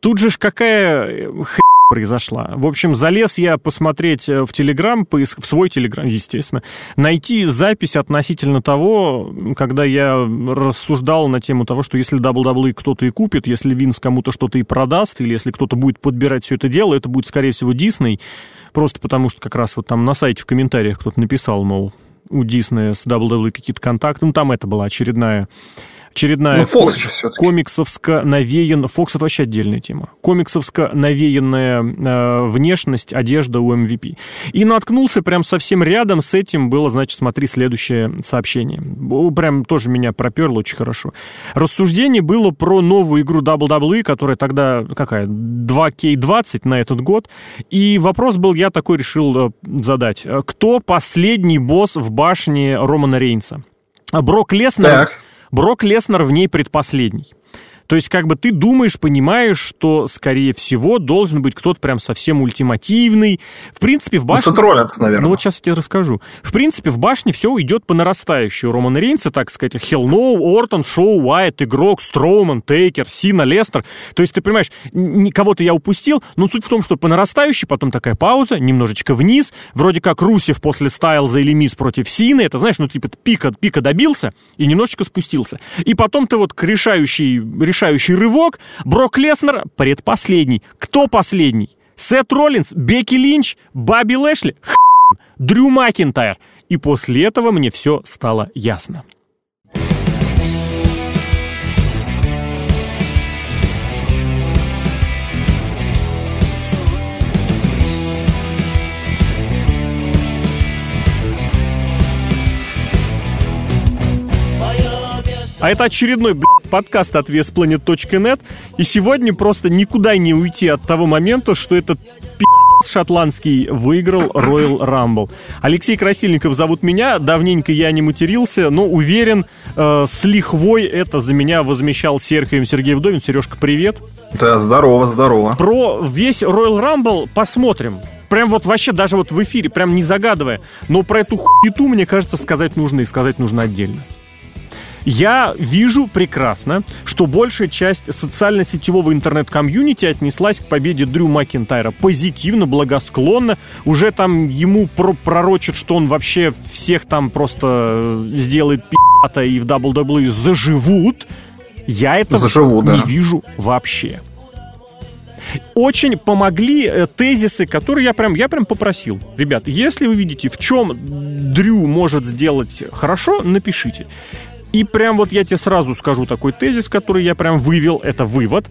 Тут же ж какая хрень произошла. В общем, залез я посмотреть э, в Телеграм, в свой Телеграм, естественно, найти запись относительно того, когда я рассуждал на тему того, что если WWE кто-то и купит, если Винс кому-то что-то и продаст, или если кто-то будет подбирать все это дело, это будет, скорее всего, Дисней, просто потому что как раз вот там на сайте в комментариях кто-то написал, мол, у Диснея с WWE какие-то контакты, ну, там это была очередная очередная ну, Фокс же комиксовско навеян... Фокс это вообще отдельная тема. Комиксовско навеянная э, внешность, одежда у MVP. И наткнулся прям совсем рядом с этим было, значит, смотри, следующее сообщение. Прям тоже меня проперло очень хорошо. Рассуждение было про новую игру WWE, которая тогда какая? 2K20 на этот год. И вопрос был, я такой решил э, задать. Кто последний босс в башне Романа Рейнса? Брок Леснер... Так Брок Леснер в ней предпоследний. То есть, как бы ты думаешь, понимаешь, что, скорее всего, должен быть кто-то прям совсем ультимативный. В принципе, в башне... Ну, наверное. Ну, вот сейчас я тебе расскажу. В принципе, в башне все идет по нарастающей. У Романа Рейнса, так сказать, Хелл Ноу, Ортон, Шоу, Уайт, Игрок, Строуман, Тейкер, Сина, Лестер. То есть, ты понимаешь, кого-то я упустил, но суть в том, что по нарастающей, потом такая пауза, немножечко вниз, вроде как Русев после Стайлза или Мисс против Сины, это, знаешь, ну, типа, пика, пика добился и немножечко спустился. И потом ты вот к решающей, решающий рывок. Брок Леснер предпоследний. Кто последний? Сет Роллинс, Бекки Линч, Баби Лэшли, Дрю Макинтайр. И после этого мне все стало ясно. А это очередной, блядь, подкаст от VSPlanet.net. И сегодня просто никуда не уйти от того момента, что этот шотландский выиграл Royal Rumble. Алексей Красильников зовут меня, давненько я не матерился, но уверен, э, с лихвой это за меня возмещал Серхием Сергей Вдовин. Сережка, привет. Да, здорово, здорово. Про весь Royal Rumble посмотрим. Прям вот вообще даже вот в эфире, прям не загадывая. Но про эту хуету, мне кажется, сказать нужно и сказать нужно отдельно. Я вижу прекрасно, что большая часть социально-сетевого интернет-комьюнити отнеслась к победе Дрю Макинтайра позитивно, благосклонно. Уже там ему про пророчат, что он вообще всех там просто сделает пи***то и в WWE заживут. Я этого Заживу, не да. вижу вообще очень помогли э, тезисы, которые я прям, я прям попросил. Ребят, если вы видите, в чем Дрю может сделать хорошо, напишите. И прям вот я тебе сразу скажу такой тезис, который я прям вывел, это вывод.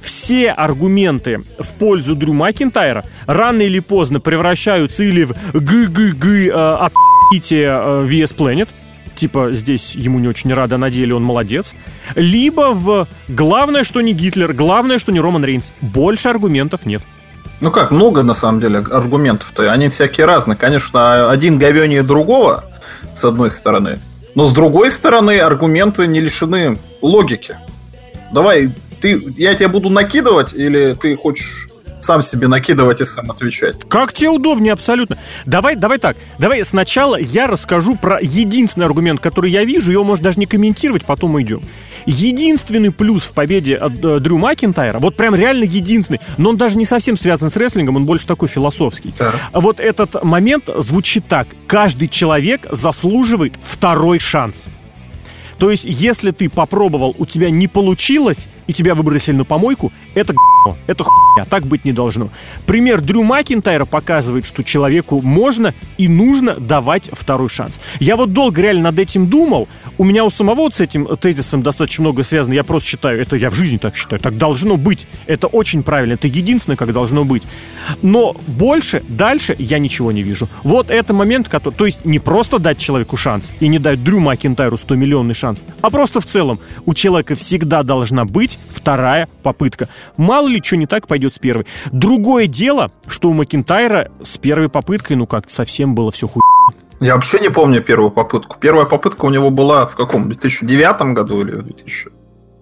Все аргументы в пользу Дрю Макинтайра рано или поздно превращаются или в г-г-г э, отсите э, VS Planet, типа здесь ему не очень рада, на деле он молодец, либо в главное, что не Гитлер, главное, что не Роман Рейнс. Больше аргументов нет. Ну как, много на самом деле аргументов-то, они всякие разные. Конечно, один говенее другого, с одной стороны, но с другой стороны, аргументы не лишены логики. Давай, ты, я тебе буду накидывать, или ты хочешь сам себе накидывать и сам отвечать. Как тебе удобнее, абсолютно. Давай, давай так. Давай сначала я расскажу про единственный аргумент, который я вижу. Его можно даже не комментировать, потом уйдем. Единственный плюс в победе от э, Дрю Макинтайра, вот прям реально единственный, но он даже не совсем связан с рестлингом, он больше такой философский. Да. Вот этот момент звучит так. Каждый человек заслуживает второй шанс. То есть, если ты попробовал, у тебя не получилось, и тебя выбросили на помойку, это это хуйня, так быть не должно. Пример Дрю Макинтайра показывает, что человеку можно и нужно давать второй шанс. Я вот долго реально над этим думал. У меня у самого вот с этим тезисом достаточно много связано. Я просто считаю, это я в жизни так считаю. Так должно быть. Это очень правильно. Это единственное, как должно быть. Но больше, дальше я ничего не вижу. Вот это момент, который... То есть не просто дать человеку шанс и не дать Дрю Макинтайру 100 миллионный шанс, а просто в целом у человека всегда должна быть вторая попытка. Мало ли что не так пойдет с первой. Другое дело, что у Макинтайра с первой попыткой, ну как совсем было все хуй. Я вообще не помню первую попытку. Первая попытка у него была в каком? 2009 году или 2000?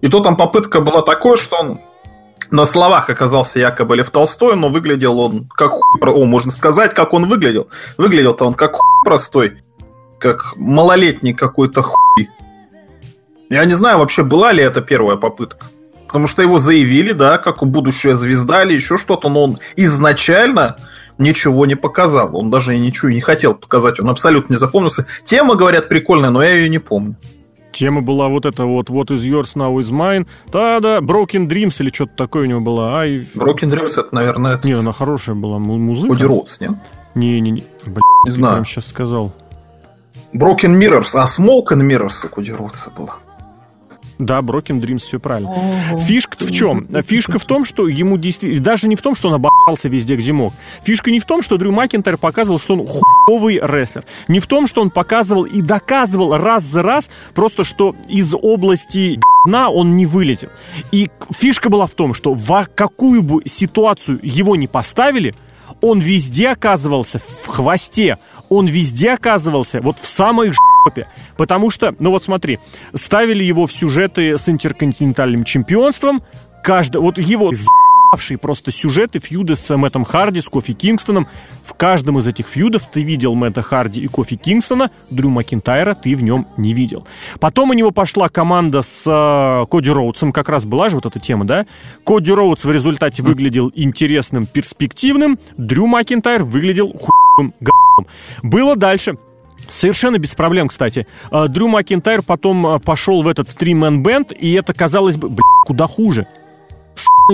И то там попытка была такой, что он на словах оказался якобы Лев Толстой, но выглядел он как хуй... О, можно сказать, как он выглядел. Выглядел-то он как хуй простой. Как малолетний какой-то хуй. Я не знаю вообще, была ли это первая попытка. Потому что его заявили, да, как будущая звезда или еще что-то, но он изначально ничего не показал. Он даже и ничего не хотел показать. Он абсолютно не запомнился. Тема, говорят, прикольная, но я ее не помню. Тема была вот эта вот What is yours, now is mine. Да-да, Broken Dreams или что-то такое у него было. Ай... Broken Dreams, это, наверное... Это... Не, она хорошая была музыка. Коди Роудс, нет? Не-не-не. Блин, не знаю. прям сейчас сказал. Broken Mirrors, а Smoke and Mirrors у Коди Роудса была. Да, Broken Dreams, все правильно. Фишка в чем? Фишка в том, что ему действительно... Даже не в том, что он обосрался везде, где мог. Фишка не в том, что Дрю Макинтайр показывал, что он хуевый рестлер. Не в том, что он показывал и доказывал раз за раз, просто что из области дна он не вылезет. И фишка была в том, что в какую бы ситуацию его не поставили, он везде оказывался в хвосте, он везде оказывался вот в самой жопе. Потому что, ну вот смотри, ставили его в сюжеты с интерконтинентальным чемпионством, каждый, вот его охуевшие просто сюжеты, фьюды с Мэттом Харди, с Кофи Кингстоном. В каждом из этих фьюдов ты видел Мэтта Харди и Кофи Кингстона, Дрю Макинтайра ты в нем не видел. Потом у него пошла команда с э, Коди Роудсом, как раз была же вот эта тема, да? Коди Роудс в результате выглядел интересным, перспективным, Дрю Макинтайр выглядел хуевым г***ом. Было дальше. Совершенно без проблем, кстати. Э, Дрю Макинтайр потом э, пошел в этот в три-мен бенд, и это казалось бы, блядь, куда хуже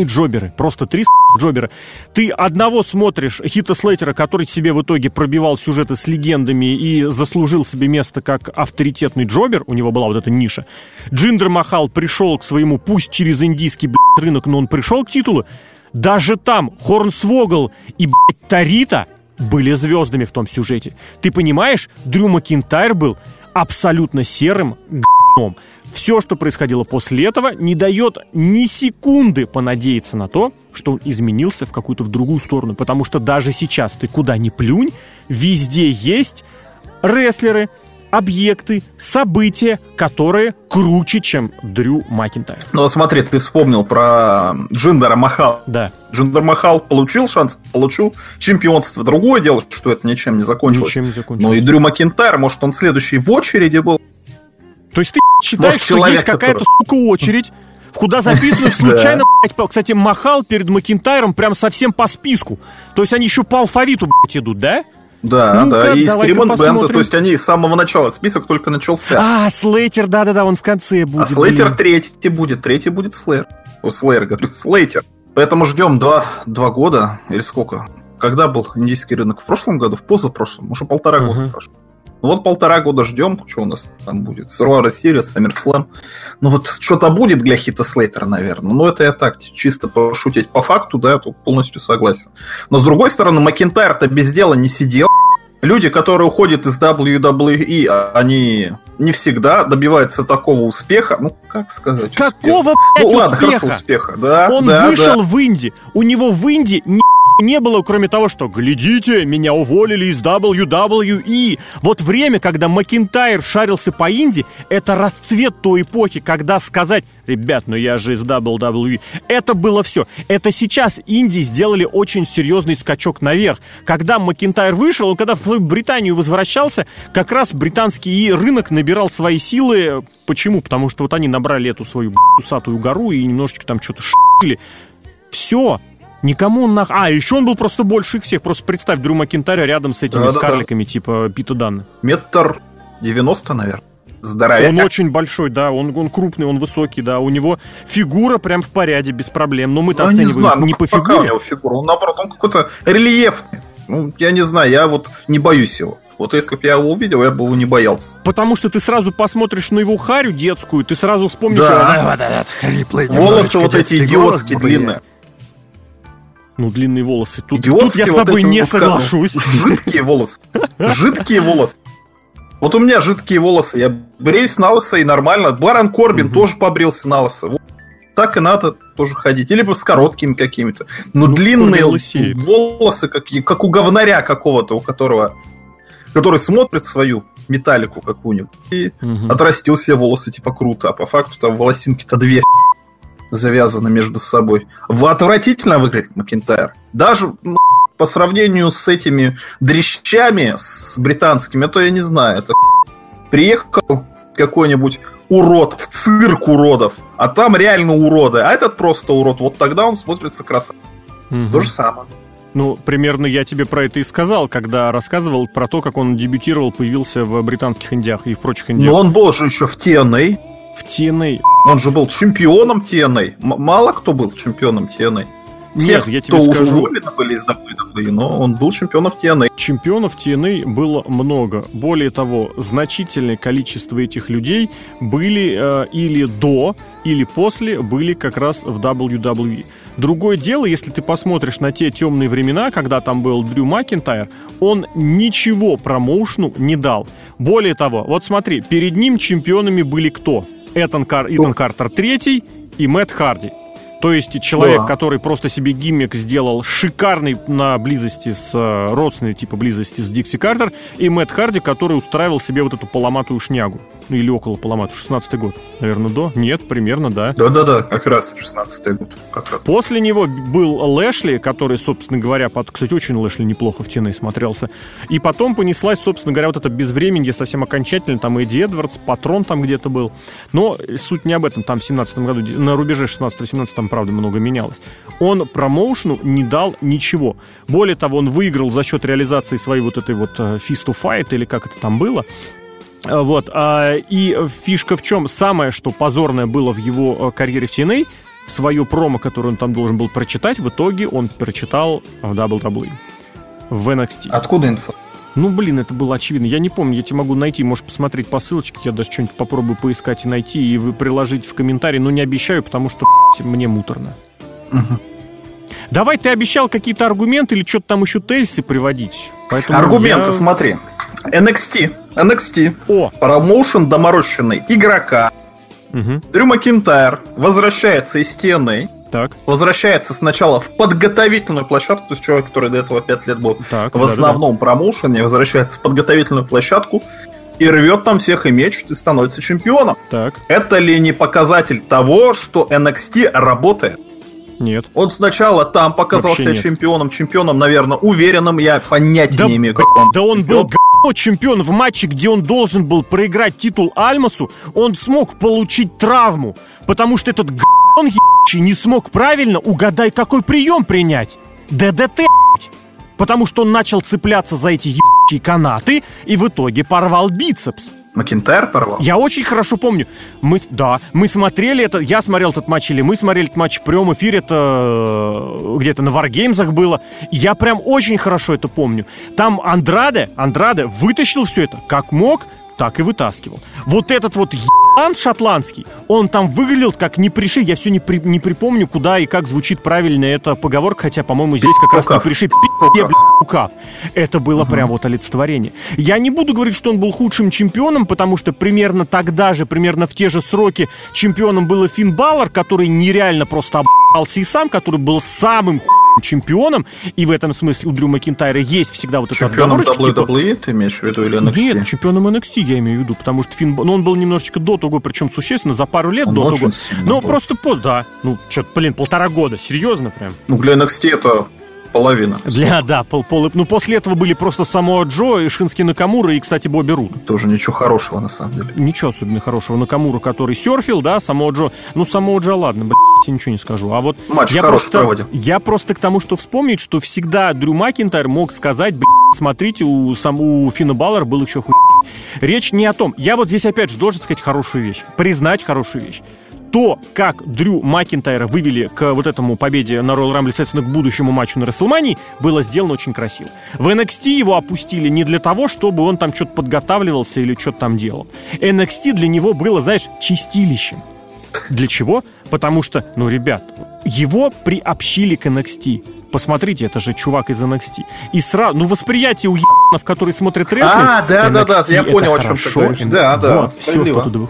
джоберы, просто три джобера. Ты одного смотришь, Хита Слейтера, который себе в итоге пробивал сюжеты с легендами и заслужил себе место как авторитетный джобер, у него была вот эта ниша. Джиндер Махал пришел к своему, пусть через индийский блядь, рынок, но он пришел к титулу. Даже там Хорнсвогл и блядь, Тарита были звездами в том сюжете. Ты понимаешь, Дрю Макинтайр был абсолютно серым г***ом все, что происходило после этого, не дает ни секунды понадеяться на то, что он изменился в какую-то в другую сторону. Потому что даже сейчас ты куда ни плюнь, везде есть рестлеры, объекты, события, которые круче, чем Дрю Макинтайр. Ну, смотри, ты вспомнил про Джиндера Махала. Да. Джиндер Махал получил шанс, получил чемпионство. Другое дело, что это ничем не закончилось. Ничем не закончилось. Ну и Дрю Макинтайр, может, он следующий в очереди был. То есть ты считаешь, Может, что есть какая-то, который... сука, очередь, в куда записаны случайно, блядь, кстати, Махал перед Макинтайром прям совсем по списку. То есть они еще по алфавиту, блядь, идут, да? Да, ну да, и Стримон Бенда, то есть они с самого начала, список только начался. А, Слейтер, да-да-да, он в конце будет. А Слейтер третий будет, третий будет Слэр. О, Слэр, говорю, Слейтер. Поэтому ждем два, два года, или сколько? Когда был индийский рынок? В прошлом году? В позапрошлом? Уже полтора uh-huh. года прошло. Ну вот полтора года ждем, что у нас там будет. Survivor Series, SummerSlam. Ну вот что-то будет для Хита Слейтера, наверное. Но это я так, чисто пошутить. По факту, да, я тут полностью согласен. Но с другой стороны, Макентайр-то без дела не сидел. Люди, которые уходят из WWE, а они не всегда добиваются такого успеха. Ну, как сказать? Какого, успеха? Ну, ладно, успеха? хорошо, успеха. Да, Он да, вышел да. в Инди. У него в Инди ни не было, кроме того, что «Глядите, меня уволили из WWE». Вот время, когда Макинтайр шарился по Инди, это расцвет той эпохи, когда сказать «Ребят, ну я же из WWE», это было все. Это сейчас Инди сделали очень серьезный скачок наверх. Когда Макинтайр вышел, он когда в Британию возвращался, как раз британский рынок набирал свои силы. Почему? Потому что вот они набрали эту свою усатую гору и немножечко там что-то шили. Все, Никому он нах... А, еще он был просто больше их всех. Просто представь Дрю Макинтаря рядом с этими да, скарликами, да, да. типа Пита Данна. Метр 90, наверное. Здоровяк. Он очень большой, да, он, он крупный, он высокий, да. У него фигура прям в порядке, без проблем. Но мы-то ну, оцениваем не, знаю, не ну, по фигуре. у него фигура? Он, наоборот, он какой-то рельефный. Ну, я не знаю, я вот не боюсь его. Вот если бы я его увидел, я бы его не боялся. Потому что ты сразу посмотришь на его харю детскую, ты сразу вспомнишь... Да. Вот этот хриплый, Волосы вот эти идиотские, длинные. Ну, длинные волосы. Тут, тут я с тобой вот не вот соглашусь. Жидкие волосы. Жидкие волосы. Вот у меня жидкие волосы. Я бреюсь на лысо и нормально. Барон Корбин тоже побрился на лысо. Вот. Так и надо тоже ходить. Или с короткими какими-то. Но ну, длинные волосы, как, как у говнаря какого-то, у которого... Который смотрит свою металлику какую-нибудь и угу. отрастил себе волосы, типа круто. А по факту там волосинки-то две завязаны между собой. Отвратительно выглядит Макинтайр. Даже по сравнению с этими дрещами, с британскими, это я не знаю. Это приехал какой-нибудь урод в цирк уродов, а там реально уроды, а этот просто урод, вот тогда он смотрится красиво. Угу. То же самое. Ну, примерно я тебе про это и сказал, когда рассказывал про то, как он дебютировал, появился в британских индиях и в прочих индиях. Но он был же еще в TNA. В TNA. Он же был чемпионом TNA. М- мало кто был чемпионом TNA. Всех, Нет, я тебе кто скажу... уже уволены были из WWE, но он был чемпионом TNA. Чемпионов TNA было много. Более того, значительное количество этих людей были э, или до, или после были как раз в WWE. Другое дело, если ты посмотришь на те темные времена, когда там был Дрю Макинтайр, он ничего промоушну не дал. Более того, вот смотри, перед ним чемпионами были кто? Этан Кар... Итан Картер третий и Мэтт Харди. То есть человек, да. который просто себе гиммик сделал шикарный на близости с э, родственной типа близости с Дикси Картер, и Мэтт Харди, который устраивал себе вот эту поломатую шнягу. Ну или около поломату, 16-й год. Наверное, до? Нет, примерно, да. Да-да-да, как раз 16-й год. Как раз. После него был Лэшли, который, собственно говоря, под... кстати, очень Лэшли неплохо в TNA смотрелся. И потом понеслась, собственно говоря, вот это безвременье совсем окончательно. Там Эдди Эдвардс, Патрон там где-то был. Но суть не об этом. Там в 17 году, на рубеже 16-17 там, правда, много менялось. Он промоушну не дал ничего. Более того, он выиграл за счет реализации своей вот этой вот э, Fist to Fight, или как это там было, Э, вот. А, и фишка в чем? Самое, что позорное было в его э, карьере в TNA, свое промо, которое он там должен был прочитать, в итоге он прочитал в WWE. В NXT. Откуда инфа? Ну, блин, это было очевидно. Я не помню, я тебе могу найти, можешь посмотреть по ссылочке, я даже что-нибудь попробую поискать и найти, и вы приложить в комментарии, но не обещаю, потому что мне муторно. Угу. Давай, ты обещал какие-то аргументы или что-то там еще тезисы приводить. Поэтому аргументы, я... смотри. NXT. NXT. О. Промоушен доморощенный игрока. Угу. Дрю Макинтайр возвращается из TNA. Так. Возвращается сначала в подготовительную площадку, то есть человек, который до этого 5 лет был так, в да, основном да, промоушене, возвращается в подготовительную площадку и рвет там всех и мечет и становится чемпионом. Так. Это ли не показатель того, что NXT работает? Нет. Он сначала там показал себя чемпионом, чемпионом, наверное, уверенным, я понятия да, не имею, как он. Да он был чемпион в матче, где он должен был проиграть титул Альмасу, он смог получить травму, потому что этот он не смог правильно, угадай, какой прием принять. ДДТ, потому что он начал цепляться за эти канаты и в итоге порвал бицепс. Макинтайр порвал? Я очень хорошо помню. Мы, да, мы смотрели это, я смотрел этот матч, или мы смотрели этот матч в прямом эфире, это э, где-то на Варгеймзах было. Я прям очень хорошо это помню. Там Андраде, Андраде вытащил все это как мог, так и вытаскивал. Вот этот вот ебан шотландский, он там выглядел как не приши. Я все не, при, не припомню, куда и как звучит правильно эта поговорка, хотя, по-моему, здесь как раз не приши. Пи***, Это было угу. прям вот олицетворение. Я не буду говорить, что он был худшим чемпионом, потому что примерно тогда же, примерно в те же сроки чемпионом был Финн Баллар, который нереально просто обался и сам, который был самым хуй чемпионом, и в этом смысле у Дрю Макинтайра есть всегда вот эта Чемпионом WWE типа... ты имеешь в виду или NXT? Нет, чемпионом NXT я имею в виду, потому что Финн, ну, он был немножечко до того, причем существенно, за пару лет он до того. Ну, просто пост, да. Ну, что-то, блин, полтора года, серьезно прям. Ну, для NXT это половина. Для, да, пол, пол, ну после этого были просто само Джо, и Шински Накамура, и, кстати, Бобби Руд. Тоже ничего хорошего, на самом деле. Ничего особенно хорошего. Накамура, который серфил, да, само Джо. Ну, само Джо, ладно, блядь, я ничего не скажу. А вот Матч я просто, проводил. Я просто к тому, что вспомнить, что всегда Дрю Макинтайр мог сказать, блядь, смотрите, у, сам, у Финна Баллар был еще хуй. Речь не о том. Я вот здесь опять же должен сказать хорошую вещь. Признать хорошую вещь то, как Дрю Макинтайра вывели к вот этому победе на Royal Rumble, соответственно, к будущему матчу на Расселмании, было сделано очень красиво. В NXT его опустили не для того, чтобы он там что-то подготавливался или что-то там делал. NXT для него было, знаешь, чистилищем. Для чего? Потому что, ну, ребят, его приобщили к NXT. Посмотрите, это же чувак из NXT. И сразу, ну, восприятие у ебанов, которые смотрят рестлинг, А, да, NXT, да, да, я понял, о чем ты говоришь. Да, да, вот, все, что туда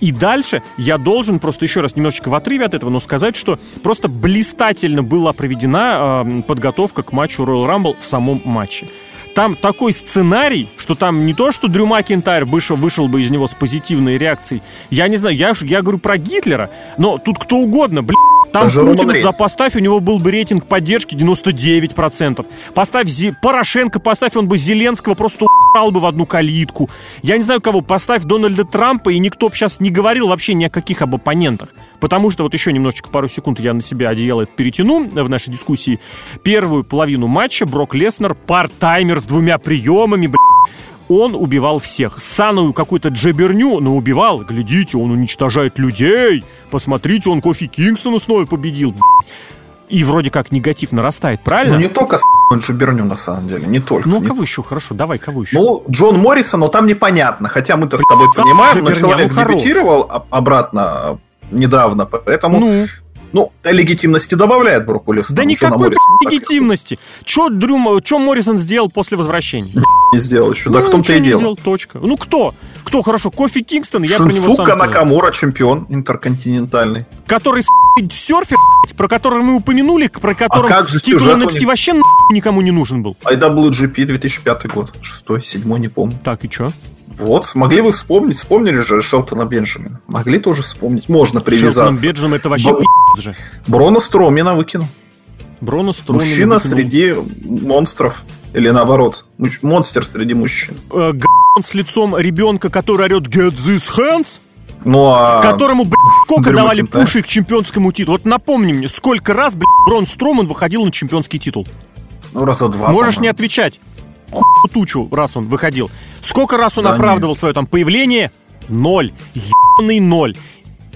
и дальше я должен просто еще раз немножечко в отрыве от этого, но сказать, что просто блистательно была проведена э, подготовка к матчу Royal Rumble в самом матче. Там такой сценарий, что там не то, что Дрю Макинтайр вышел, вышел бы из него с позитивной реакцией. Я не знаю, я, я говорю про Гитлера, но тут кто угодно, блин. Там Даже Путина туда поставь, у него был бы рейтинг поддержки 99%. Поставь Зи... Порошенко, поставь, он бы Зеленского просто ебал бы в одну калитку. Я не знаю кого, поставь Дональда Трампа, и никто бы сейчас не говорил вообще ни о каких об оппонентах. Потому что вот еще немножечко, пару секунд я на себя одеяло это перетяну в нашей дискуссии. Первую половину матча Брок Леснер, пар-таймер с двумя приемами, блядь, он убивал всех. Саную какую-то джеберню, но убивал. Глядите, он уничтожает людей. Посмотрите, он Кофи Кингстона снова победил. И вроде как негатив нарастает, правильно? Ну не только с джеберню на самом деле, не только. Ну, не... кого еще? Хорошо, давай, кого еще? Ну, Джон Моррисон, но там непонятно. Хотя мы-то с тобой понимаем, но человек ну, дебютировал обратно недавно, поэтому... Ну, ну, легитимности добавляет Броку Леснеру. Да никакой легитимности. Че Дрю, что Моррисон сделал после возвращения? Не сделал еще, ну, да в том-то и дело. Сделал, точка. Ну кто? Кто хорошо? Кофи Кингстон, я Шинсука про него сам Накамура, чемпион интерконтинентальный. Который серфер, про который мы упомянули, про который а как же титул NXT вообще никому не нужен был. IWGP 2005 год, 6 7 не помню. Так, и чё? Вот, смогли вы вспомнить, вспомнили же Шелтона Бенджамина. Могли тоже вспомнить, можно привязаться. Шелтон Бенджамин это вообще Б... же. Брона Стромина выкинул. Брона Стромина Мужчина выкинул. среди монстров. Или наоборот, монстр среди мужчин. Э, с лицом ребенка, который орет «Get this hands»? Ну, а... Которому, блядь, сколько давали пуши к чемпионскому титулу? Вот напомни мне, сколько раз, блядь, Брон Строман выходил на чемпионский титул? Ну, раза два. Можешь не отвечать. Тучу, раз он выходил. Сколько раз он да оправдывал нет. свое там появление? Ноль. Ебаный ноль.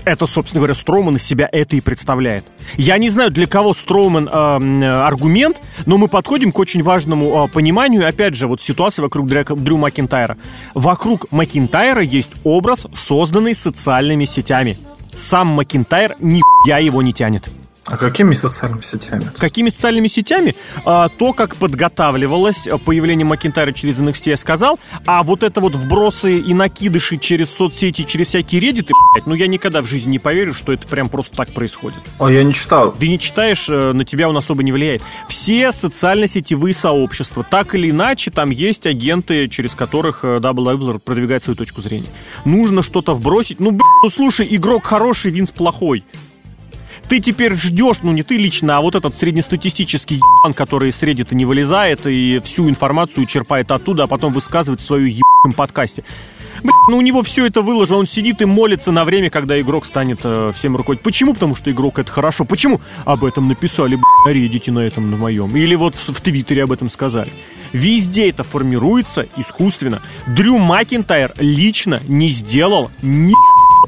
Это, собственно говоря, Строуман из себя это и представляет. Я не знаю, для кого Строуман э, аргумент, но мы подходим к очень важному э, пониманию. Опять же, вот ситуация вокруг Дрю, Дрю Макинтайра. Вокруг Макинтайра есть образ, созданный социальными сетями. Сам Макинтайр нихуя его не тянет. А какими социальными сетями? Какими социальными сетями? А, то, как подготавливалось появление Макинтайра через NXT, я сказал. А вот это вот вбросы и накидыши через соцсети, через всякие реддиты, блядь, ну я никогда в жизни не поверю, что это прям просто так происходит. А я не читал. Ты не читаешь, э, на тебя он особо не влияет. Все социально-сетевые сообщества, так или иначе, там есть агенты, через которых WWE продвигает свою точку зрения. Нужно что-то вбросить. Ну, блядь, ну слушай, игрок хороший, Винс плохой ты теперь ждешь, ну не ты лично, а вот этот среднестатистический ебан, который с Reddit не вылезает и всю информацию черпает оттуда, а потом высказывает в своем ебаном подкасте. Блин, ну у него все это выложено, он сидит и молится на время, когда игрок станет э, всем руководить. Почему? Потому что игрок это хорошо. Почему? Об этом написали, блин, Reddit на этом, на моем. Или вот в, в Твиттере об этом сказали. Везде это формируется искусственно. Дрю Макинтайр лично не сделал ни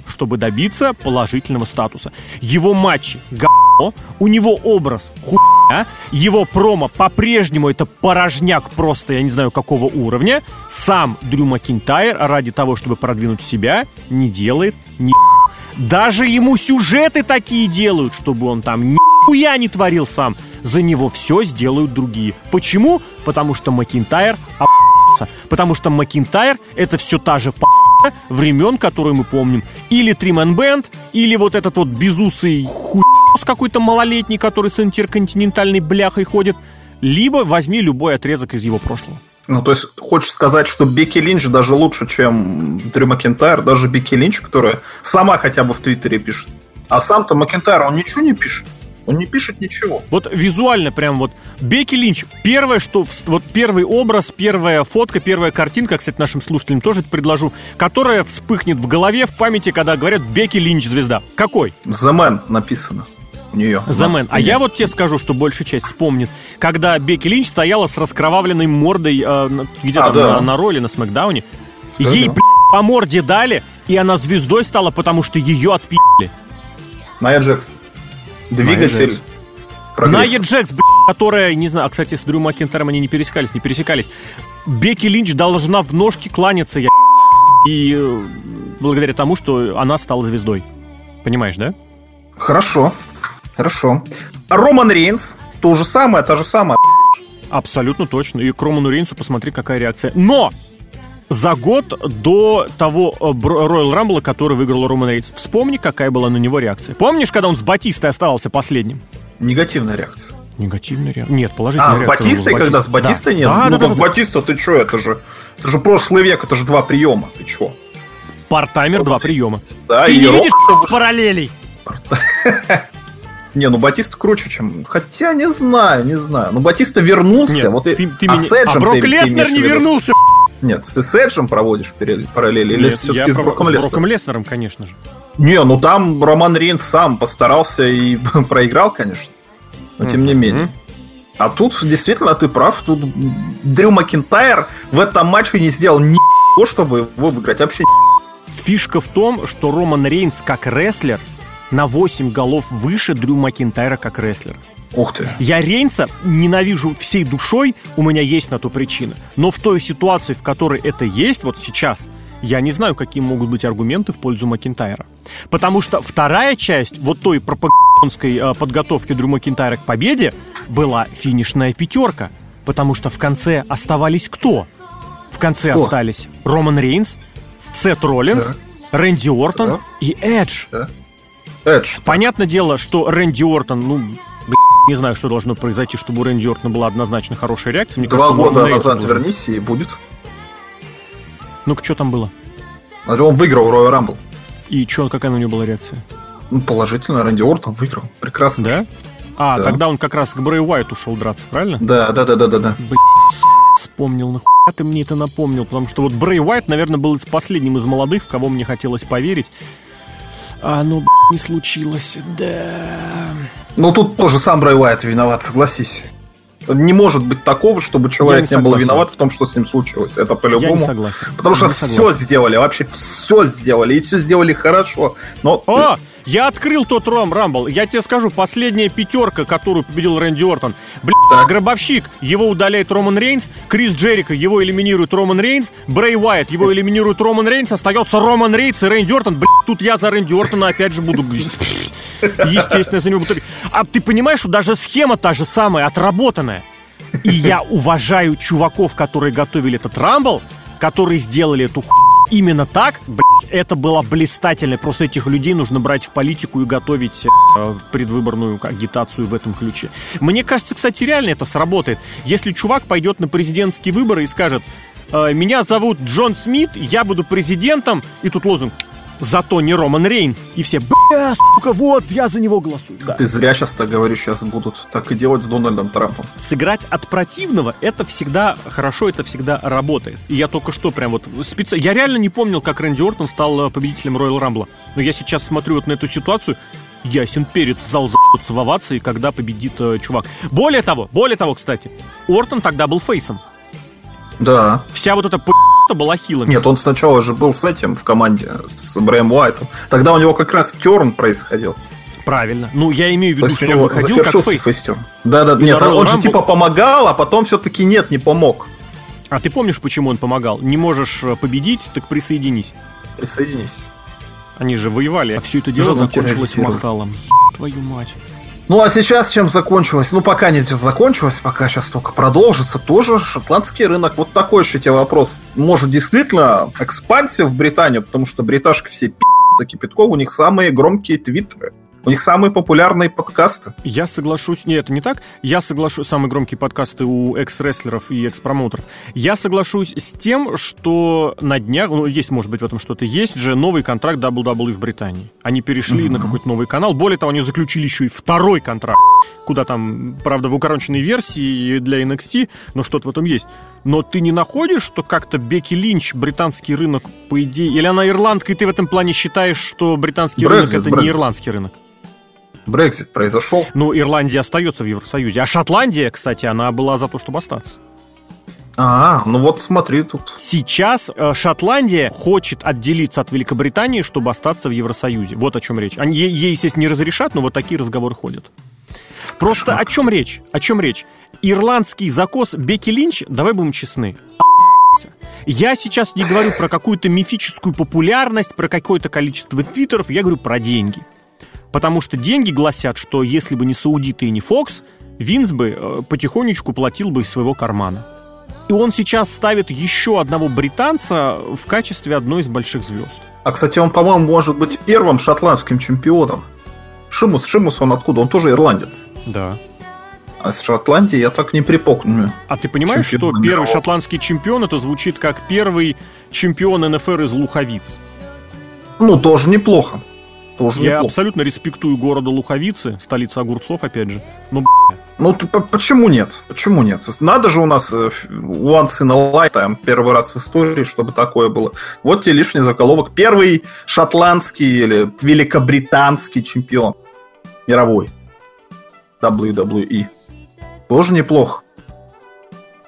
чтобы добиться положительного статуса. Его матчи говно, у него образ хуйня, его промо по-прежнему это порожняк просто, я не знаю какого уровня. Сам Дрю Макинтайр ради того, чтобы продвинуть себя, не делает ни даже ему сюжеты такие делают, чтобы он там нихуя не творил сам. За него все сделают другие. Почему? Потому что Макинтайр. Потому что Макинтайр это все та же п*** времен, которые мы помним. Или Тримен Бенд, или вот этот вот безусый хуй какой-то малолетний, который с интерконтинентальной бляхой ходит. Либо возьми любой отрезок из его прошлого. Ну, то есть, хочешь сказать, что Бекки Линч даже лучше, чем Дрю Макентайр, даже Бекки Линч, которая сама хотя бы в Твиттере пишет. А сам-то Макентайр, он ничего не пишет. Он не пишет ничего. Вот визуально прям вот Бекки Линч. Первое, что вот первый образ, первая фотка, первая картинка, кстати, нашим слушателям тоже предложу, которая вспыхнет в голове, в памяти, когда говорят Бекки Линч звезда. Какой? The Man написано у нее. The Man. А я вот тебе скажу, что большая часть вспомнит, когда Бекки Линч стояла с раскровавленной мордой э, где-то а, да. на, на роли на Смакдауне. Ей, блядь, по морде дали, и она звездой стала, потому что ее отпи***ли. Майя Джекс. Двигатель. Найя Джекс, блядь, которая, не знаю, а, кстати, с Дрю Макинтером они не пересекались, не пересекались. Бекки Линч должна в ножки кланяться, я и э, благодаря тому, что она стала звездой. Понимаешь, да? Хорошо, хорошо. А Роман Рейнс, то же самое, та же самая. Абсолютно точно. И к Роману Рейнсу посмотри, какая реакция. Но! За год до того Royal э, Rumble, который выиграл Роман Рейнс. Вспомни, какая была на него реакция. Помнишь, когда он с Батистой оставался последним? Негативная реакция. Негативная реакция? Нет, положительная А, с Батистой, когда с Батистой да. нет? Да, ну, да, как да, Батиста, ты что, это же, это же прошлый век, это же два приема, ты чё? Партаймер, два приема. Да, ты и не видишь параллелей? Не, ну Батиста круче, чем... Хотя не знаю, не знаю. Ну Батиста вернулся. Нет, вот ты, ты а меня... А Брок Леснер не вернулся. Нет, ты с Эджем проводишь параллели? Или Нет, все-таки с Броком Леснером? С Броком Леснером, конечно же. Не, ну там Роман Рейнс сам постарался и проиграл, конечно. Но тем не менее. А тут действительно ты прав. Тут Дрю Макинтайр в этом матче не сделал ни чтобы его выиграть. Вообще Фишка в том, что Роман Рейнс как рестлер на 8 голов выше Дрю Макинтайра как рестлер. Ух ты. Я Рейнса ненавижу всей душой, у меня есть на то причина. Но в той ситуации, в которой это есть, вот сейчас, я не знаю, какие могут быть аргументы в пользу Макинтайра. Потому что вторая часть вот той пропагандонской э, подготовки Дрю Макинтайра к победе была финишная пятерка. Потому что в конце оставались кто? В конце кто? остались Роман Рейнс, Сет Роллинс, да. Рэнди Ортон да. и Эдж. Да. Эдж. Понятное дело, что Рэнди Ортон, ну, не знаю, что должно произойти, чтобы у Рэнди Ортона была однозначно хорошая реакция. Мне Два кажется, года назад должен... вернись и будет. Ну-ка, что там было? А он выиграл Royal Rumble. И что, какая у него была реакция? Ну, положительно, Рэнди Ортон выиграл. Прекрасно. Да? А, да. тогда он как раз к Брэй Уайт ушел драться, правильно? Да, да, да, да, да, да. Блин, вспомнил, нахуя ты мне это напомнил, потому что вот Брэй Уайт, наверное, был последним из молодых, в кого мне хотелось поверить. А ну, не случилось, да. Ну, тут тоже сам Брэй Уайт виноват, согласись. Не может быть такого, чтобы человек не, не был виноват в том, что с ним случилось. Это по-любому. Я не согласен. Потому что все сделали, вообще все сделали. И все сделали хорошо. Но... О! Я открыл тот Ром Рамбл. Я тебе скажу, последняя пятерка, которую победил Рэнди Ортон. Блин, Гробовщик, его удаляет Роман Рейнс. Крис Джерика, его элиминирует Роман Рейнс. Брей Уайт, его элиминирует Роман Рейнс. Остается Роман Рейнс и Рэнди Ортон. Блин, тут я за Рэнди Ортона опять же буду... Естественно, за него буду... А ты понимаешь, что даже схема та же самая, отработанная. И я уважаю чуваков, которые готовили этот Рамбл, которые сделали эту хуйню именно так, блядь, это было блистательно. Просто этих людей нужно брать в политику и готовить э, предвыборную агитацию в этом ключе. Мне кажется, кстати, реально это сработает. Если чувак пойдет на президентские выборы и скажет, э, меня зовут Джон Смит, я буду президентом, и тут лозунг, Зато не Роман Рейнс. И все, бля, сука, вот, я за него голосую. Да. Ты зря сейчас так говоришь, сейчас будут так и делать с Дональдом Трампом. Сыграть от противного, это всегда хорошо, это всегда работает. И я только что прям вот специ... Я реально не помнил, как Рэнди Ортон стал э, победителем Роyal Рамбла. Но я сейчас смотрю вот на эту ситуацию, ясен перец, зал в овации, когда победит э, чувак. Более того, более того, кстати, Ортон тогда был фейсом. Да. Вся вот эта была хилом. Нет, он сначала же был с этим в команде, с Брэем Уайтом. Тогда у него как раз терн происходил. Правильно. Ну, я имею в виду, что он выходил как фейс. фейстер. Да, да, нет, он же типа помогал, а потом все-таки нет, не помог. А ты помнишь, почему он помогал? Не можешь э, победить, так присоединись. Присоединись. Они же воевали, а все это дело закончилось махалом. Твою мать. Ну а сейчас чем закончилось? Ну пока не закончилось, пока сейчас только продолжится. Тоже шотландский рынок. Вот такой еще тебе вопрос. Может действительно экспансия в Британию, потому что бриташки все пи***цы кипятков, у них самые громкие твиттеры. У них самые популярные подкасты. Я соглашусь... Нет, это не так. Я соглашусь... Самые громкие подкасты у экс-рестлеров и экс-промоутеров. Я соглашусь с тем, что на днях... Ну, есть, может быть, в этом что-то. Есть же новый контракт WWE в Британии. Они перешли mm-hmm. на какой-то новый канал. Более того, они заключили еще и второй контракт. Куда там, правда, в укороченной версии для NXT, но что-то в этом есть. Но ты не находишь, что как-то Бекки Линч, британский рынок, по идее... Или она ирландка, и ты в этом плане считаешь, что британский Brexit, рынок — это Brexit. не ирландский рынок? Брексит произошел. Ну, Ирландия остается в Евросоюзе. А Шотландия, кстати, она была за то, чтобы остаться. А, ну вот смотри тут. Сейчас э, Шотландия хочет отделиться от Великобритании, чтобы остаться в Евросоюзе. Вот о чем речь. Они ей, естественно, не разрешат, но вот такие разговоры ходят. Просто Кошмар. о чем речь? О чем речь? Ирландский закос Бекки Линч, давай будем честны, я сейчас не говорю про какую-то мифическую популярность, про какое-то количество твиттеров, я говорю про деньги. Потому что деньги гласят, что если бы не саудиты и не Фокс, Винс бы э, потихонечку платил бы из своего кармана. И он сейчас ставит еще одного британца в качестве одной из больших звезд. А, кстати, он, по-моему, может быть первым шотландским чемпионом. Шимус, Шимус он откуда? Он тоже ирландец. Да. А с Шотландии я так не припомню. А ты понимаешь, что первый шотландский чемпион это звучит как первый чемпион НФР из Луховиц? Ну, тоже неплохо. Тоже Я неплохо. абсолютно респектую города Луховицы, столица огурцов, опять же. Ну, Ну, ты по- почему нет? Почему нет? Надо же у нас э, once in a lifetime, первый раз в истории, чтобы такое было. Вот тебе лишний заголовок. Первый шотландский или великобританский чемпион мировой WWE. Тоже неплохо.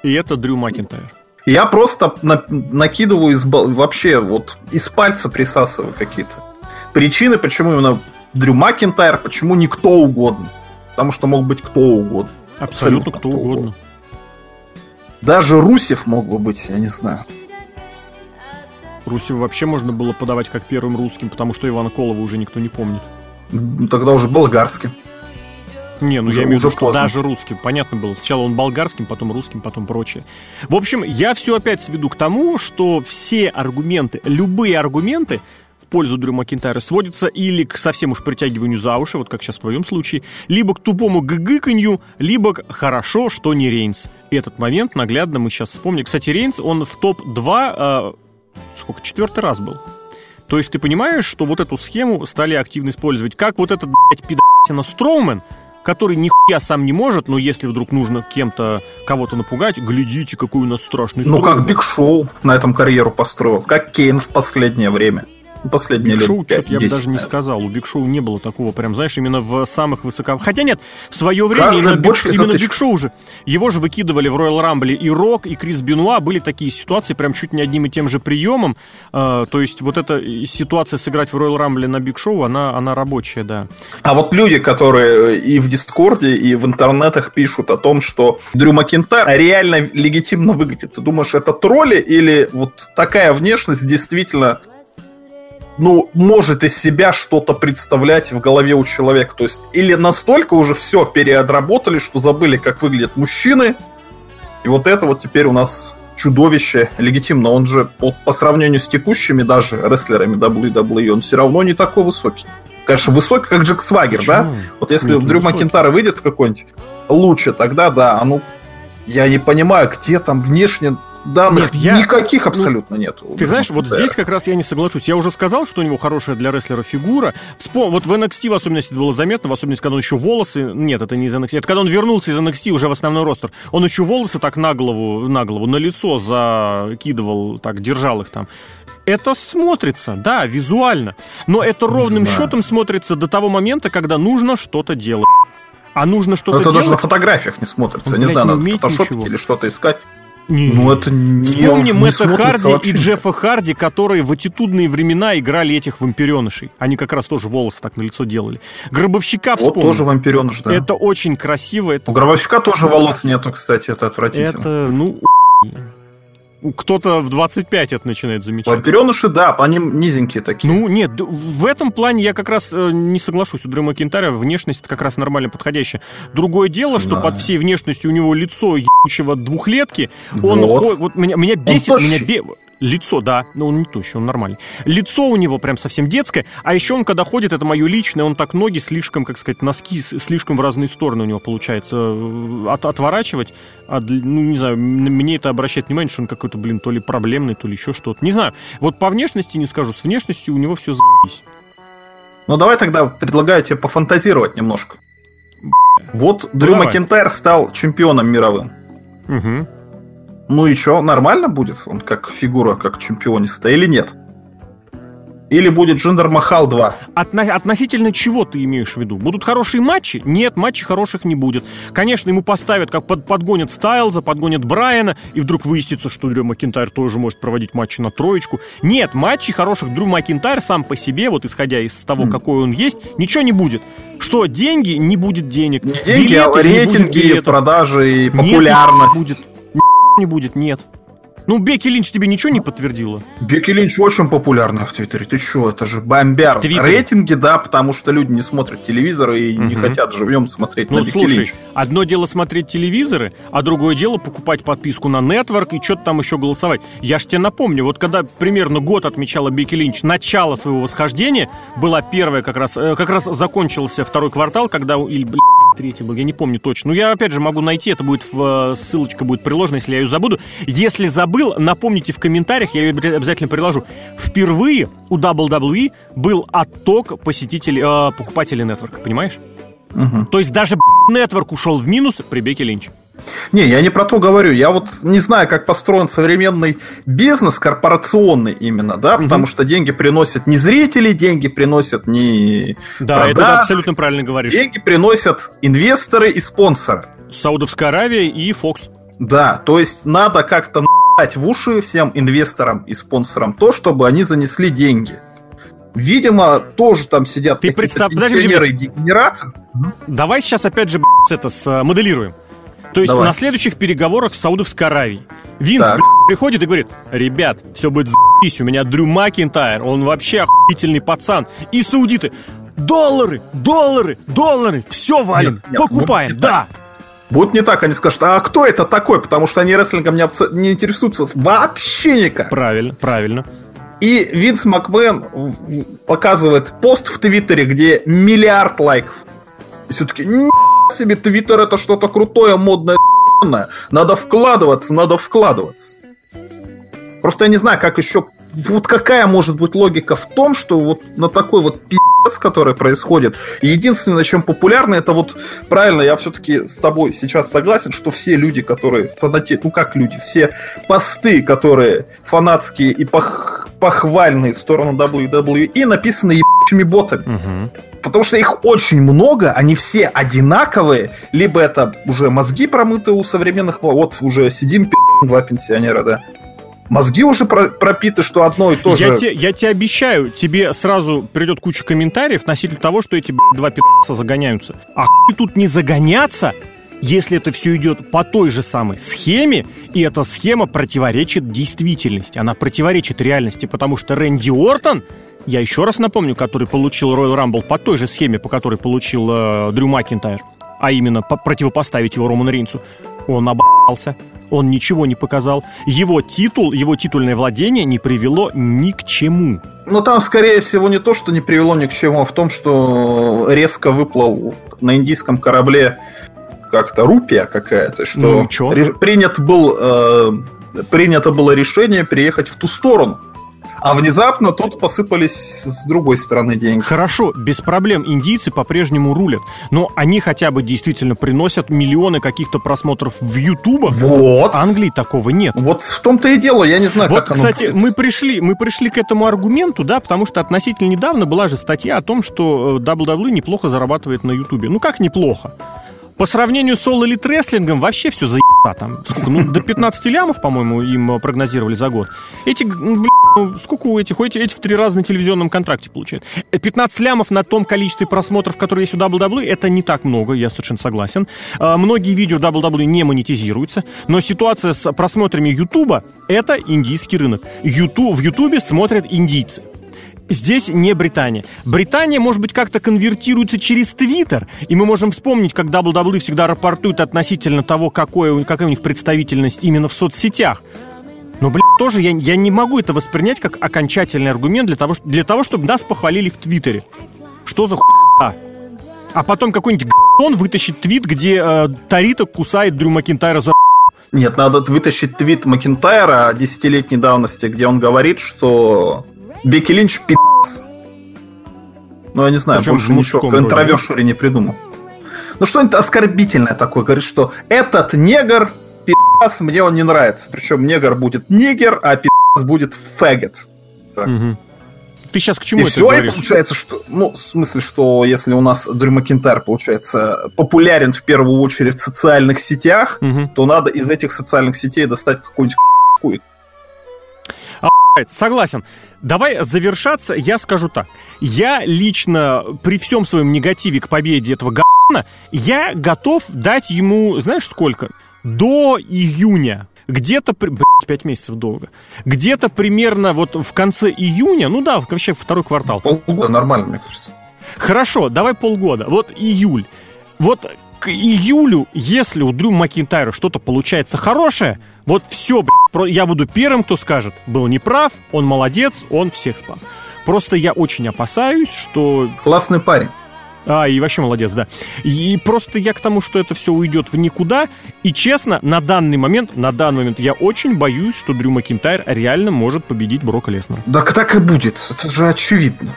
и это Дрю Макинтайр. Я просто на- накидываю из, вообще вот из пальца присасываю какие-то причины, почему именно Дрю Макинтайр, почему не кто угодно. Потому что мог быть кто угодно. Абсолютно, Абсолютно кто кто угодно. Даже Русев мог бы быть, я не знаю. Русева вообще можно было подавать как первым русским, потому что Ивана Колова уже никто не помнит. Тогда уже болгарским. Не, ну Уже- я имею в виду, что поздно. даже русским. Понятно было. Сначала он болгарским, потом русским, потом прочее. В общем, я все опять сведу к тому, что все аргументы, любые аргументы в пользу Дрю Макинтайра сводятся или к совсем уж притягиванию за уши, вот как сейчас в твоем случае, либо к тупому гыгыканью, либо к «хорошо, что не Рейнс». Этот момент наглядно мы сейчас вспомним. Кстати, Рейнс, он в топ-2, э, сколько, четвертый раз был. То есть ты понимаешь, что вот эту схему стали активно использовать. Как вот этот, блядь, пидорасина Строумен, который нихуя сам не может, но если вдруг нужно кем-то кого-то напугать, глядите, какой у нас страшный Ну, как Биг Шоу на этом карьеру построил. Как Кейн в последнее время. Последние Биг лет Шоу, что-то я бы 5-10, даже не сказал. У Биг Шоу не было такого, прям, знаешь, именно в самых высоко... Хотя нет, в свое время Каждая именно, Биг, именно. Биг Шоу же. Его же выкидывали в Royal Rumble и Рок, и Крис Бенуа. Были такие ситуации прям чуть не одним и тем же приемом. Э, то есть вот эта ситуация сыграть в Royal Rumble на Биг Шоу, она, она рабочая, да. А вот люди, которые и в Дискорде, и в интернетах пишут о том, что Дрю Макинтайр реально легитимно выглядит. Ты думаешь, это тролли или вот такая внешность действительно ну, может из себя что-то представлять в голове у человека. То есть, или настолько уже все переотработали, что забыли, как выглядят мужчины. И вот это вот теперь у нас чудовище легитимно. Он же по, по сравнению с текущими даже рестлерами WWE, он все равно не такой высокий. Конечно, высокий, как Джек Свагер, да? Вот если Нет, Дрю высокий. Макинтара выйдет какой-нибудь лучше, тогда да, а ну, я не понимаю, где там внешне данных Нет, я- ну, никаких абсолютно нет. у Ты знаешь, вот здесь как раз я не соглашусь. Я уже сказал, что у него хорошая для рестлера фигура. Вспом... Вот в NXT в особенности было заметно, в особенности, когда он еще волосы... Нет, это не из NXT. Это когда он вернулся из NXT уже в основной ростер. Он еще волосы так на голову, на голову, на лицо закидывал, так, держал их там. Это смотрится, да, визуально. Но это ровным знаю. счетом смотрится до того момента, когда нужно что-то делать. А нужно Но что-то это даже на делать... фотографиях не смотрится. Он, не блядь, знаю, не надо фотошопить ничего. или что-то искать. Не. Ну, это не, Вспомни не Мэтта Харди и. Джеффа Харди, которые в атитудные времена играли этих вампиренышей. Они как раз тоже волосы так на лицо делали. Гробовщика Вот вспомни. тоже вампиреныш, да. Это очень красиво. Это, У Гробовщика тоже волос нету, кстати, это отвратительно. это ну, кто-то в 25 это начинает замечать. Вампиреныши, да, они низенькие такие. Ну, нет, в этом плане я как раз э, не соглашусь. У Дрю Макинтаря внешность как раз нормально подходящая. Другое дело, что под всей внешностью у него лицо ебучего двухлетки. Он Вот. хо- вот меня, меня бесит, меня бе- Лицо, да, но он не тощий, он нормальный. Лицо у него прям совсем детское, а еще он, когда ходит, это мое личное, он так ноги слишком, как сказать, носки слишком в разные стороны у него получается э, от- отворачивать. А для- ну, не знаю, мне это обращает внимание, что он какой-то, блин, то ли проблемный, то ли еще что-то. Не знаю. Вот по внешности не скажу, с внешностью у него все заебись. Ну, давай тогда предлагаю тебе пофантазировать немножко. Вот Дрю давай. Макинтайр стал чемпионом мировым. Угу. Ну и что, нормально будет он как фигура, как чемпиониста или нет? Или будет Джиндер Махал 2? Отно- относительно чего ты имеешь в виду? Будут хорошие матчи? Нет, матчей хороших не будет. Конечно, ему поставят, как под- подгонят Стайлза, подгонят Брайана, и вдруг выяснится, что Дрю Макинтайр тоже может проводить матчи на троечку. Нет, матчей хороших Дрю Макинтайр сам по себе, вот исходя из того, Хм. какой он есть, ничего не будет. Что, деньги? Не будет денег. Не деньги, Билеты? а Не будет рейтинги, билетов. продажи и Нет, популярность. не будет. Не будет, нет. Ну, Бекки Линч тебе ничего не подтвердила? Бекки Линч очень популярная в Твиттере. Ты чё, это же бомбяр. Рейтинги, да, потому что люди не смотрят телевизор и не Мгм. хотят живьем смотреть Ну, на Бекки слушай, Линч. одно дело смотреть телевизоры, а другое дело покупать подписку на Нетворк и что-то там еще голосовать. Я ж тебе напомню, вот когда примерно год отмечала Бекки Линч начало своего восхождения, была первая как раз, э, как раз закончился второй квартал, когда, или, бля, третий был, я не помню точно. Ну, я, опять же, могу найти, это будет, в, э, ссылочка будет приложена, если я ее забуду. Если забыл, напомните в комментариях, я ее обязательно приложу. Впервые у WWE был отток посетителей, э, покупателей нетворка, понимаешь? Угу. То есть даже нетворк ушел в минус при Беке Линч. Не, я не про то говорю. Я вот не знаю, как построен современный бизнес, корпорационный именно, да, угу. потому что деньги приносят не зрители, деньги приносят не Да, продаж, это абсолютно правильно говоришь. Деньги приносят инвесторы и спонсоры. Саудовская Аравия и Fox. Да, то есть надо как-то нать в уши всем инвесторам и спонсорам то, чтобы они занесли деньги. Видимо, тоже там сидят Ты представь, подожди, дегенераты. Давай сейчас опять же это смоделируем. То есть Давай. на следующих переговорах с Саудовской Аравией Винс так. приходит и говорит, ребят, все будет за***ись, у меня Дрю Макинтайр, он вообще охуительный пацан. И саудиты, доллары, доллары, доллары, все валим, нет, нет, покупаем, вот да. Будет не так, они скажут, а кто это такой? Потому что они рестлингом не, абс... не интересуются вообще никак. Правильно, правильно. И Винс Макмен показывает пост в Твиттере, где миллиард лайков. И все-таки, себе, Твиттер это что-то крутое, модное, надо вкладываться, надо вкладываться. Просто я не знаю, как еще... Вот какая может быть логика в том, что вот на такой вот пи***ц, который происходит, единственное, чем популярно, это вот, правильно, я все-таки с тобой сейчас согласен, что все люди, которые фанатеют, ну как люди, все посты, которые фанатские и пох похвальные в сторону WWE, написаны ебучими ботами. Угу потому что их очень много, они все одинаковые, либо это уже мозги промыты у современных, вот уже сидим, два пенсионера, да. Мозги уже пропиты, что одно и то я же. Те, я тебе обещаю, тебе сразу придет куча комментариев относительно того, что эти два пи***ца загоняются. А хуй тут не загоняться, если это все идет по той же самой схеме, и эта схема противоречит действительности, она противоречит реальности, потому что Рэнди Ортон я еще раз напомню, который получил Royal Rumble по той же схеме, по которой получил э, Дрю Макинтайр, а именно по противопоставить его Роману Рейнсу, он обо***ался. Он ничего не показал. Его титул, его титульное владение не привело ни к чему. Ну, там, скорее всего, не то, что не привело ни к чему, а в том, что резко выплыл на индийском корабле как-то рупия какая-то, что ну, принят был, э, принято было решение приехать в ту сторону. А внезапно тут посыпались с другой стороны деньги. Хорошо, без проблем индийцы по-прежнему рулят. Но они хотя бы действительно приносят миллионы каких-то просмотров в Ютубах. Вот. В Англии такого нет. Вот в том-то и дело, я не знаю, вот, как оно кстати, будет. мы пришли, мы пришли к этому аргументу, да, потому что относительно недавно была же статья о том, что WWE неплохо зарабатывает на Ютубе. Ну как неплохо? По сравнению с All Elite Wrestling вообще все за там. Сколько? Ну, до 15 лямов, по-моему, им э, прогнозировали за год. Эти, ну, блин, ну, сколько у этих? Эти, эти в три раза на телевизионном контракте получают. 15 лямов на том количестве просмотров, которые есть у WWE, это не так много, я совершенно согласен. А, многие видео WWE не монетизируются, но ситуация с просмотрами Ютуба — это индийский рынок. YouTube, в Ютубе смотрят индийцы. Здесь не Британия. Британия, может быть, как-то конвертируется через Твиттер, и мы можем вспомнить, как WWE всегда рапортует относительно того, какое, какая у них представительность именно в соцсетях. Но, блин, тоже я, я не могу это воспринять как окончательный аргумент для того, для того, чтобы нас похвалили в Твиттере. Что за хуйня? А потом какой-нибудь он вытащит твит, где э, Тарита кусает Дрю Макинтайра за Нет, надо вытащить твит Макинтайра десятилетней давности, где он говорит, что Бекки Линч пи***ц. Ну, я не знаю, Причем больше ничего контровершери не придумал. Ну, что-нибудь оскорбительное такое. Говорит, что этот негр пи***ц, мне он не нравится. Причем негр будет нигер, а пи***ц будет фэгет. Угу. Ты сейчас к чему и это все, говоришь? и получается, что... Ну, в смысле, что если у нас Дрю Макинтайр, получается, популярен в первую очередь в социальных сетях, угу. то надо из этих социальных сетей достать какую-нибудь хуй. Согласен. Давай завершаться, я скажу так. Я лично при всем своем негативе к победе этого га***на, я готов дать ему, знаешь сколько? До июня. Где-то, блядь, 5 месяцев долго. Где-то примерно вот в конце июня, ну да, вообще второй квартал. Полгода нормально, мне кажется. Хорошо, давай полгода. Вот июль. Вот к июлю, если у Дрю Макинтайра что-то получается хорошее, вот все, блядь, я буду первым, кто скажет, был неправ, он молодец, он всех спас. Просто я очень опасаюсь, что... Классный парень. А, и вообще молодец, да. И просто я к тому, что это все уйдет в никуда. И честно, на данный момент, на данный момент я очень боюсь, что Дрю Макинтайр реально может победить Брока Леснера. Так так и будет. Это же очевидно.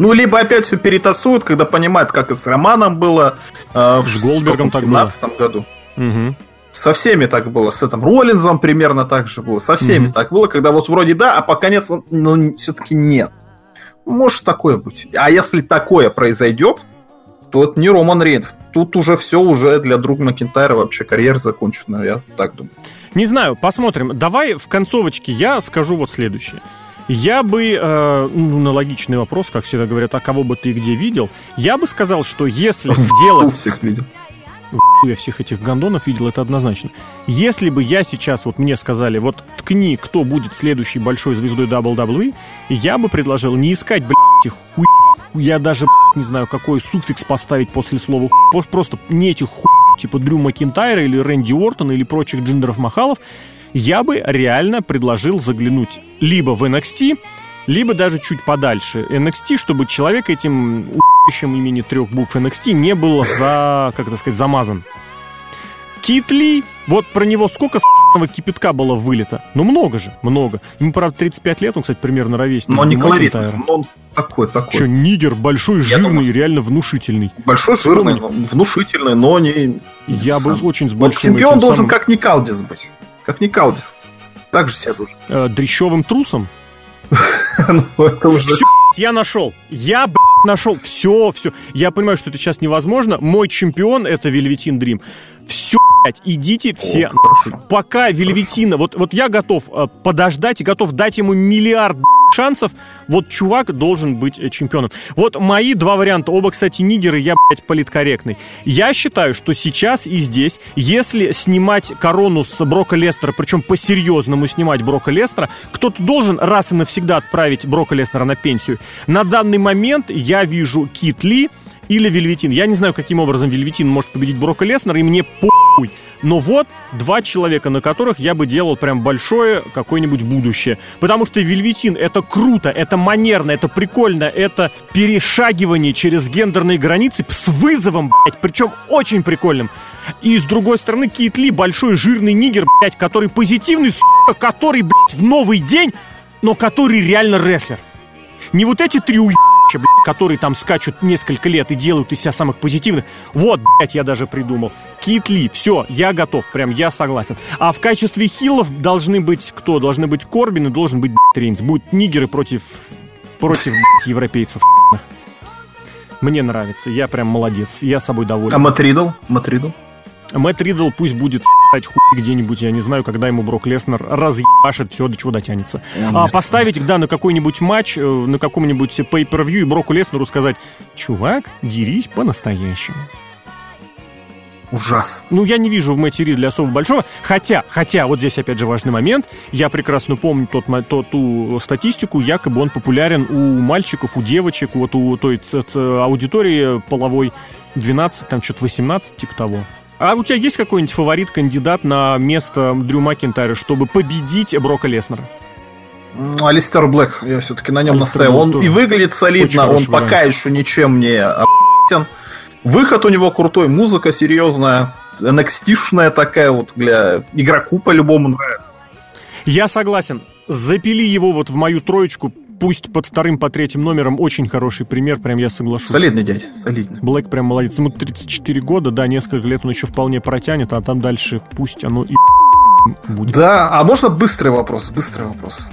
Ну, либо опять все перетасуют, когда понимают, как и с Романом было э, в с Голдбергом так 17 году. Угу. Со всеми так было, с этим Роллинзом примерно так же было, со всеми угу. так было, когда вот вроде да, а по конец, ну, все-таки нет. Может такое быть. А если такое произойдет, то это не Роман Рейнс. Тут уже все уже для друга Макентайра вообще карьера закончена, я так думаю. Не знаю, посмотрим. Давай в концовочке я скажу вот следующее. Я бы, э, ну, на логичный вопрос, как всегда говорят, а кого бы ты где видел, я бы сказал, что если делать... всех видел. Я всех этих гондонов видел, это однозначно. Если бы я сейчас, вот мне сказали, вот ткни, кто будет следующей большой звездой WWE, я бы предложил не искать, блядь, этих хуй... Я даже, не знаю, какой суффикс поставить после слова хуй. Просто не этих хуй, типа Дрю Макинтайра или Рэнди Уортона или прочих джиндеров Махалов. Я бы реально предложил заглянуть либо в NXT, либо даже чуть подальше NXT, чтобы человек этим у***щем имени трех букв NXT не был за, как это сказать, замазан. Китли, вот про него сколько с***ного кипятка было вылито? Ну, много же, много. Ему, правда, 35 лет, он, кстати, примерно ровесник. Но не колоритный, но он такой, такой. Че, нигер большой, жирный, думаю, реально внушительный. Большой, жирный, внушительный, но не... Я бы очень с большим... Вот чемпион должен самым... как Никалдис быть. Как Никалдис. Так же себя должен. Э, дрещевым трусом? Ну, это уже... Все, я нашел. Я, нашел. Все, все. Я понимаю, что это сейчас невозможно. Мой чемпион — это Вельветин Дрим. Все, блядь, идите все. О, хорошо. Пока Вельветина... Вот, вот я готов э, подождать и готов дать ему миллиард шансов. Вот чувак должен быть э, чемпионом. Вот мои два варианта. Оба, кстати, нигеры. Я, блядь, политкорректный. Я считаю, что сейчас и здесь, если снимать корону с Брока Лестера, причем по-серьезному снимать Брока Лестера, кто-то должен раз и навсегда отправить Брока Лестера на пенсию. На данный момент я вижу Кит Ли, или Вельветин. Я не знаю, каким образом Вельветин может победить Брока Леснера, и мне похуй. Но вот два человека, на которых я бы делал прям большое какое-нибудь будущее. Потому что Вельветин это круто, это манерно, это прикольно, это перешагивание через гендерные границы с вызовом, блядь, причем очень прикольным. И с другой стороны, Кит Ли большой жирный нигер, блядь, который позитивный, сука, который, блядь, в новый день, но который реально рестлер. Не вот эти три уеб блядь, которые там скачут несколько лет и делают из себя самых позитивных. Вот, блядь, я даже придумал. Китли, все, я готов, прям я согласен. А в качестве хилов должны быть кто? Должны быть Корбин и должен быть, блядь, Рейнс. Будут нигеры против, против, блядь, европейцев. Мне нравится, я прям молодец, я собой доволен. А Матридл? Матридл? Мэтт Ридл пусть будет с***ать хуй где-нибудь, я не знаю, когда ему Брок Леснер разъебашит все, до чего дотянется. а поставить, да, на какой-нибудь матч, э, на каком-нибудь pay-per-view и Броку Леснеру сказать, чувак, дерись по-настоящему. Ужасно. Ну, я не вижу в Мэтти Ридле особо большого. Хотя, хотя, вот здесь опять же важный момент. Я прекрасно помню тот, тот, ту статистику, якобы он популярен у мальчиков, у девочек, вот у той ц- ц- аудитории половой 12, там что-то 18, типа того. А у тебя есть какой-нибудь фаворит, кандидат на место Дрю Макентайра, чтобы победить Брока Леснера? Алистер Блэк, я все-таки на нем настаивал. Он и выглядит солидно, он пока вариант. еще ничем не об***тен. Выход у него крутой, музыка серьезная, nxt такая вот для игроку по-любому нравится. Я согласен. Запили его вот в мою троечку, пусть под вторым, по третьим номером очень хороший пример, прям я соглашусь. Солидный дядя, солидный. Блэк прям молодец. Ему 34 года, да, несколько лет он еще вполне протянет, а там дальше пусть оно и будет. Да, а можно быстрый вопрос, быстрый вопрос.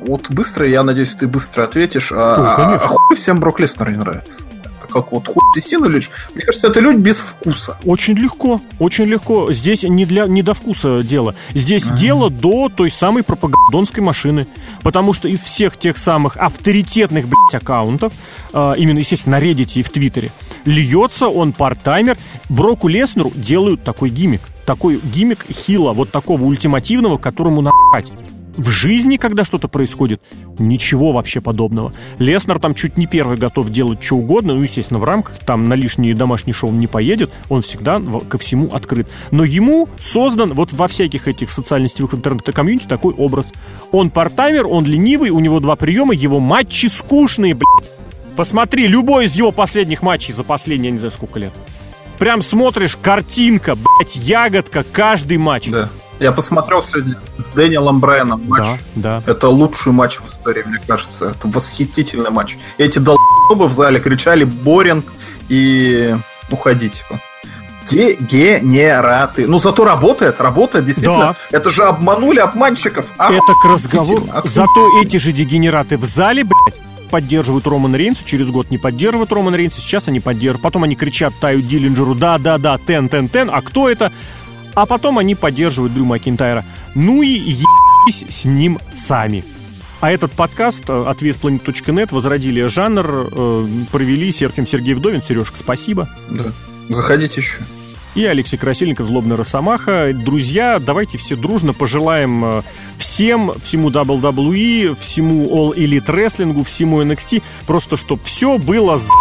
Вот быстро, я надеюсь, ты быстро ответишь. А, Ой, а, а хуй всем Брок Леснер не нравится? Как вот хуй Десину лишь. Мне кажется, это люди без вкуса. Очень легко, очень легко. Здесь не, для, не до вкуса дело. Здесь а дело до той самой пропагандонской машины. Потому что из всех тех самых авторитетных, блядь, аккаунтов, э, именно, естественно, на Reddit и в Твиттере, льется он партаймер. Броку Леснеру делают такой гиммик. Такой гиммик хила, вот такого ультимативного, которому нахать. В жизни, когда что-то происходит, ничего вообще подобного. Леснер там чуть не первый готов делать что угодно, ну, естественно, в рамках, там на лишние домашние шоу он не поедет, он всегда ко всему открыт. Но ему создан вот во всяких этих социально-сетевых интернет-комьюнити такой образ. Он партаймер, он ленивый, у него два приема, его матчи скучные, блядь. Посмотри любой из его последних матчей за последние, я не знаю, сколько лет. Прям смотришь, картинка, блядь, ягодка, каждый матч. Да. Я посмотрел сегодня с Дэниелом Брайаном матч. Да, да. Это лучший матч в истории, мне кажется. Это восхитительный матч. Эти долбы в зале кричали «Боринг» и уходите. Дегенераты. Ну, зато работает, работает, действительно. Да. Это же обманули обманщиков. Это к разговору. Зато эти же дегенераты в зале, блядь, поддерживают Романа Рейнса, через год не поддерживают Романа Рейнса, сейчас они поддерживают. Потом они кричат Таю Диллинджеру «Да-да-да, тен, тен, тен», а кто это? А потом они поддерживают Дрю Макинтайра. Ну и ебись с ним сами. А этот подкаст э, от VSPlanet.net возродили жанр, э, провели Серхим Сергей Вдовин. Сережка, спасибо. Да. Заходите еще. И Алексей Красильников, Злобный Росомаха. Друзья, давайте все дружно пожелаем э, всем, всему WWE, всему All Elite Wrestling, всему NXT, просто чтобы все было за